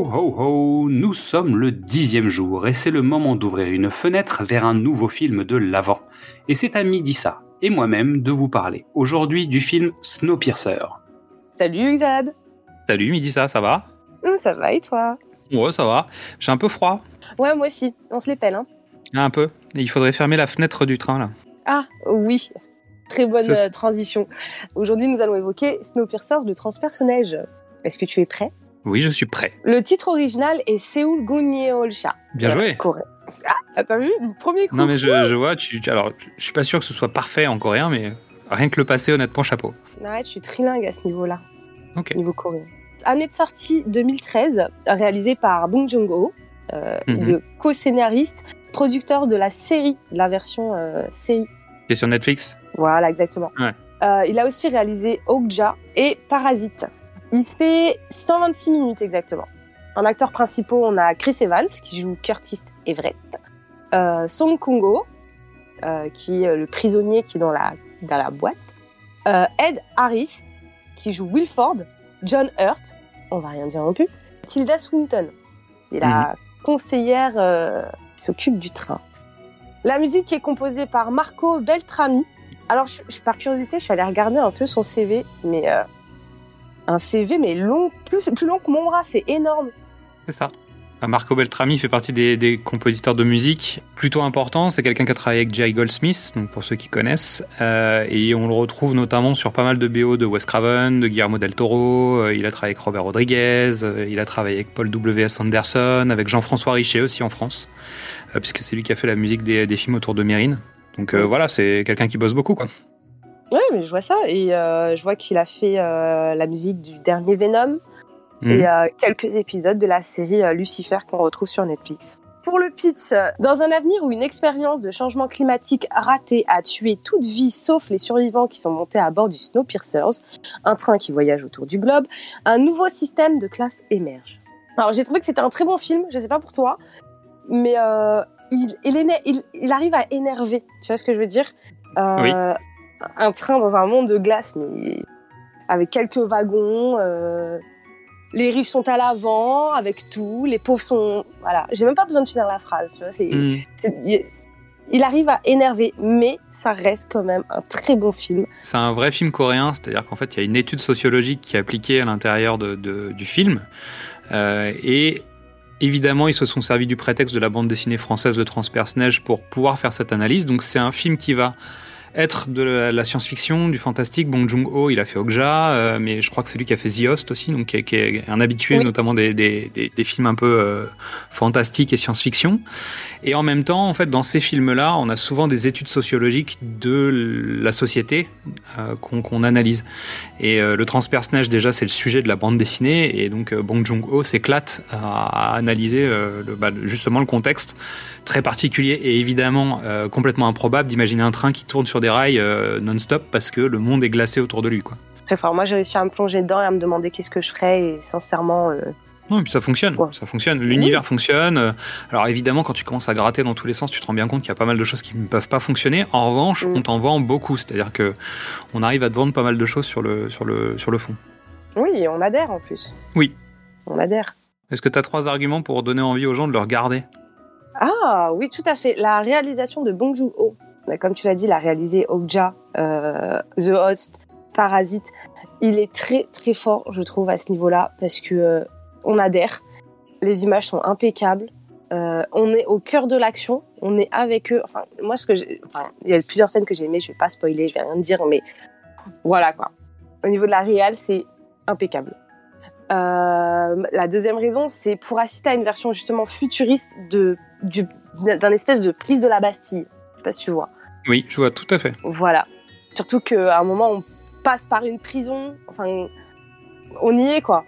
Ho ho ho, nous sommes le dixième jour et c'est le moment d'ouvrir une fenêtre vers un nouveau film de l'avant. Et c'est à Midissa et moi-même de vous parler aujourd'hui du film Snowpiercer. Salut Xad Salut Midissa, ça va? Ça va et toi? Ouais, ça va. J'ai un peu froid. Ouais, moi aussi. On se les pèle, hein Un peu. Et il faudrait fermer la fenêtre du train là. Ah oui, très bonne euh, transition. Aujourd'hui, nous allons évoquer Snowpiercer de transpersonnage. Est-ce que tu es prêt? Oui, je suis prêt. Le titre original est Seoul Gunyeolcha. Bien joué. Ah, t'as vu Premier coup. Non, mais je, vois, tu, alors, je suis pas sûr que ce soit parfait en coréen, mais rien que le passé, honnêtement, chapeau. Arrête, je suis trilingue à ce niveau-là. Ok. Niveau coréen. Année de sortie 2013, réalisé par Bong Joon-ho, euh, Mhm. le co-scénariste, producteur de la série, la version euh, série. C'est sur Netflix? Voilà, exactement. Ouais. Euh, il a aussi réalisé Okja et Parasite. Il fait 126 minutes exactement. En acteurs principaux, on a Chris Evans qui joue Curtis Everett, euh, Song Kung-ho euh, qui est le prisonnier qui est dans la, dans la boîte, euh, Ed Harris qui joue Wilford, John Hurt, on va rien dire non plus, Tilda Swinton, qui est la conseillère euh, qui s'occupe du train. La musique est composée par Marco Beltrami. Alors, je, je- par curiosité, je suis allée regarder un peu son CV, mais un CV mais long, plus, plus long que mon bras, c'est énorme. C'est ça. Ah, Marco Beltrami fait partie des, des compositeurs de musique plutôt importants. C'est quelqu'un qui a travaillé avec Jerry Goldsmith, donc pour ceux qui connaissent. Euh, et on le retrouve notamment sur pas mal de BO de Wes Craven, de Guillermo del Toro. Euh, il a travaillé avec Robert Rodriguez. Euh, il a travaillé avec Paul W.S. Anderson, avec Jean-François Richet aussi en France, puisque c'est lui qui a fait la musique des, des films autour de Mérine. Donc voilà, c'est quelqu'un qui bosse beaucoup, quoi. Ouais, mais je vois ça. Et euh, je vois qu'il a fait euh, la musique du dernier Venom Mhm. et euh, quelques épisodes de la série Lucifer qu'on retrouve sur Netflix. Pour le pitch, dans un avenir où une expérience de changement climatique ratée a tué toute vie sauf les survivants qui sont montés à bord du Snowpiercers, un train qui voyage autour du globe, un nouveau système de classe émerge. Alors j'ai trouvé que c'était un très bon film, je sais pas pour toi, mais il, il, éner- il- il arrive à énerver, tu vois ce que je veux dire? Euh, Un train dans un monde de glace, mais avec quelques wagons. euh, les riches sont à l'avant avec tout, les pauvres sont voilà. J'ai même pas besoin de finir la phrase, tu vois. C'est, c'est- il- arrive à énerver, mais ça reste quand même un très bon film. C'est un vrai film coréen, c'est-à-dire qu'en fait, il y a une étude sociologique qui est appliquée à l'intérieur de, de- du film. Euh, et évidemment, ils se sont servis du prétexte de la bande dessinée française de Transperce Neige pour pouvoir faire cette analyse. Donc, c'est un film qui va être de la, la science-fiction, du fantastique. Bong Joon-ho, il a fait Okja, euh, mais je crois que c'est lui qui a fait The Host aussi, donc qui est, qui est un habitué Oui. notamment des, des, des, des films un peu euh, fantastiques et science-fiction. Et en même temps, en fait, dans ces films-là, on a souvent des études sociologiques de la société euh, qu'on analyse. Et euh, le transpersonnage, déjà, c'est le sujet de la bande dessinée, et donc Bong Joon-ho s'éclate à, à analyser le, bah, justement le contexte très particulier et évidemment complètement improbable d'imaginer un train qui tourne sur des rails euh, non-stop parce que le monde est glacé autour de lui. Quoi. Très fort. Moi, j'ai réussi à me plonger dedans et à me demander qu'est-ce que je ferais. Et sincèrement, euh, Non, et puis ça fonctionne, Ouais. ça fonctionne. L'univers fonctionne. Euh, Alors évidemment, quand tu commences à gratter dans tous les sens, tu te rends bien compte qu'il y a pas mal de choses qui ne peuvent pas fonctionner. En revanche, Mm. on t'en vend beaucoup, c'est-à-dire que on arrive à te vendre pas mal de choses sur le sur le sur le fond. oui, et on adhère en plus. Oui. On adhère. Est-ce que tu as trois arguments pour donner envie aux gens de le regarder? Ah oui, tout à fait. La réalisation de Bong Joon-ho. Bah, Comme tu l'as dit, il a réalisé Okja, euh, The Host, Parasite. Il est très très fort, je trouve, à ce niveau-là, parce que euh, on adhère. Les images sont impeccables. Euh, on est au cœur de l'action. On est avec eux. Enfin, moi, ce que enfin, il y a plusieurs scènes que j'ai aimées. Je vais pas spoiler, je vais rien dire, mais voilà quoi. Au niveau de la réal, c'est impeccable. La deuxième raison, c'est pour assister à une version justement futuriste de du- d'un espèce de prise de la Bastille. Je sais pas si tu vois. Oui, je vois tout à fait. Voilà. Surtout qu'à un moment, on passe par une prison. Enfin, on y est quoi.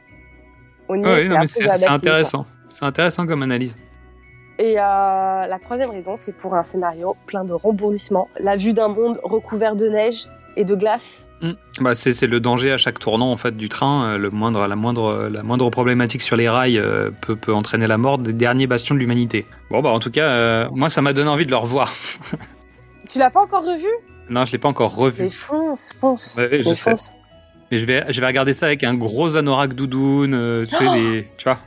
On y Ah est. c'est intéressant. C'est intéressant comme analyse. Et euh, la troisième raison, c'est pour un scénario plein de rebondissements. La vue d'un monde recouvert de neige et de glace. Mm. Bah, c'est c'est le danger à chaque tournant en fait du train. Euh, Le moindre, la moindre, la moindre problématique sur les rails euh, peut, peut entraîner la mort des derniers bastions de l'humanité. Bon bah en tout cas, euh, moi ça m'a donné envie de le revoir. Tu l'as pas encore revu? Non, je l'ai pas encore revu. Mais fonce, fonce. Ouais, ouais, je Mais sais. Mais je vais, je vais regarder ça avec un gros anorak doudoune, euh, tu sais, Oh les, tu vois.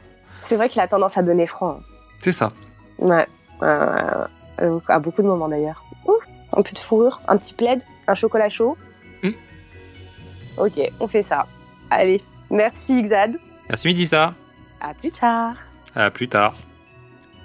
C'est vrai qu'il a tendance à donner froid. hein. C'est ça. Ouais. À beaucoup de moments d'ailleurs. Un peu de fourrure, un petit plaid, un chocolat chaud. Mm. Ok, on fait ça. Allez, merci Xad. Merci Midissa. À plus tard. À plus tard.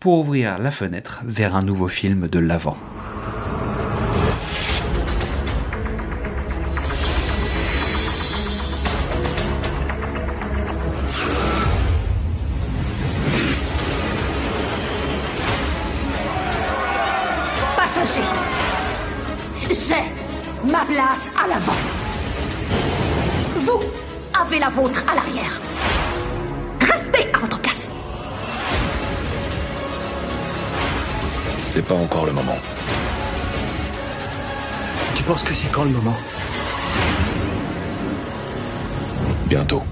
pour ouvrir la fenêtre vers un nouveau film de l'avant. Passagers, j'ai ma place à l'avant. Vous avez la vôtre à l'arrière. C'est pas encore le moment. Tu penses que c'est quand le moment? Bientôt.